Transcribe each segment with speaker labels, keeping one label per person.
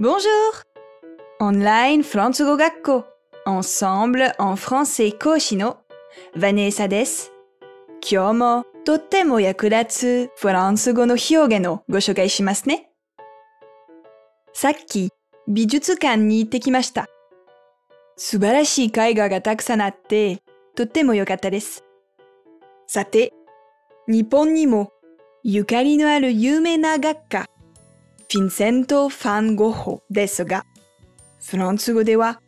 Speaker 1: Bonjour! Online フランス語学校 Ensemble en français 講師のヴァネーサです。今日もとっても役立つフランス語の表現をご紹介しますね。さっき美術館に行ってきました。素晴らしい絵画がたくさんあってとっても良かったです。さて、日本にもゆかりのある有名な学家、フィンセント・ファン・ゴッホですが、フランス語では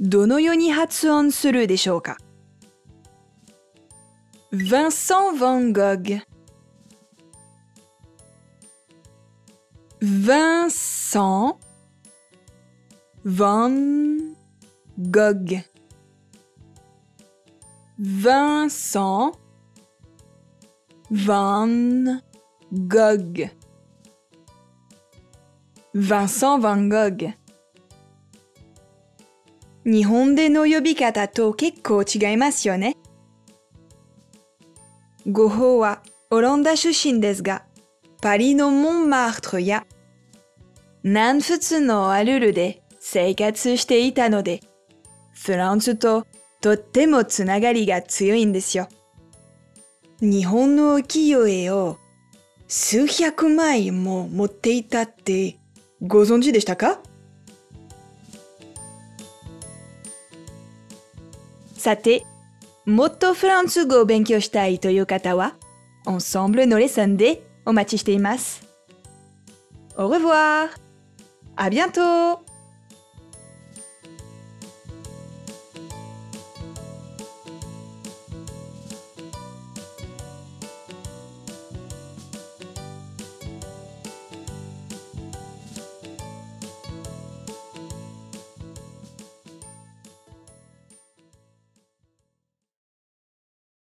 Speaker 1: どのように発音するでしょうか Vincent Van Gogh Vincent Van Gogh Vincent Van Gogh Vincent Van Gogh 日本での呼び方と結構違いますよね。ゴッホはオランダ出身ですが、パリのモンマートルや南仏のアルルで生活していたので、フランスととってもつながりが強いんですよ。日本の浮世絵を数百枚も持っていたってご存知でしたかさて、もっとフランス語を勉強したいという方は、Ensemble のレッスンでお待ちしています。Au revoir! À bientôt!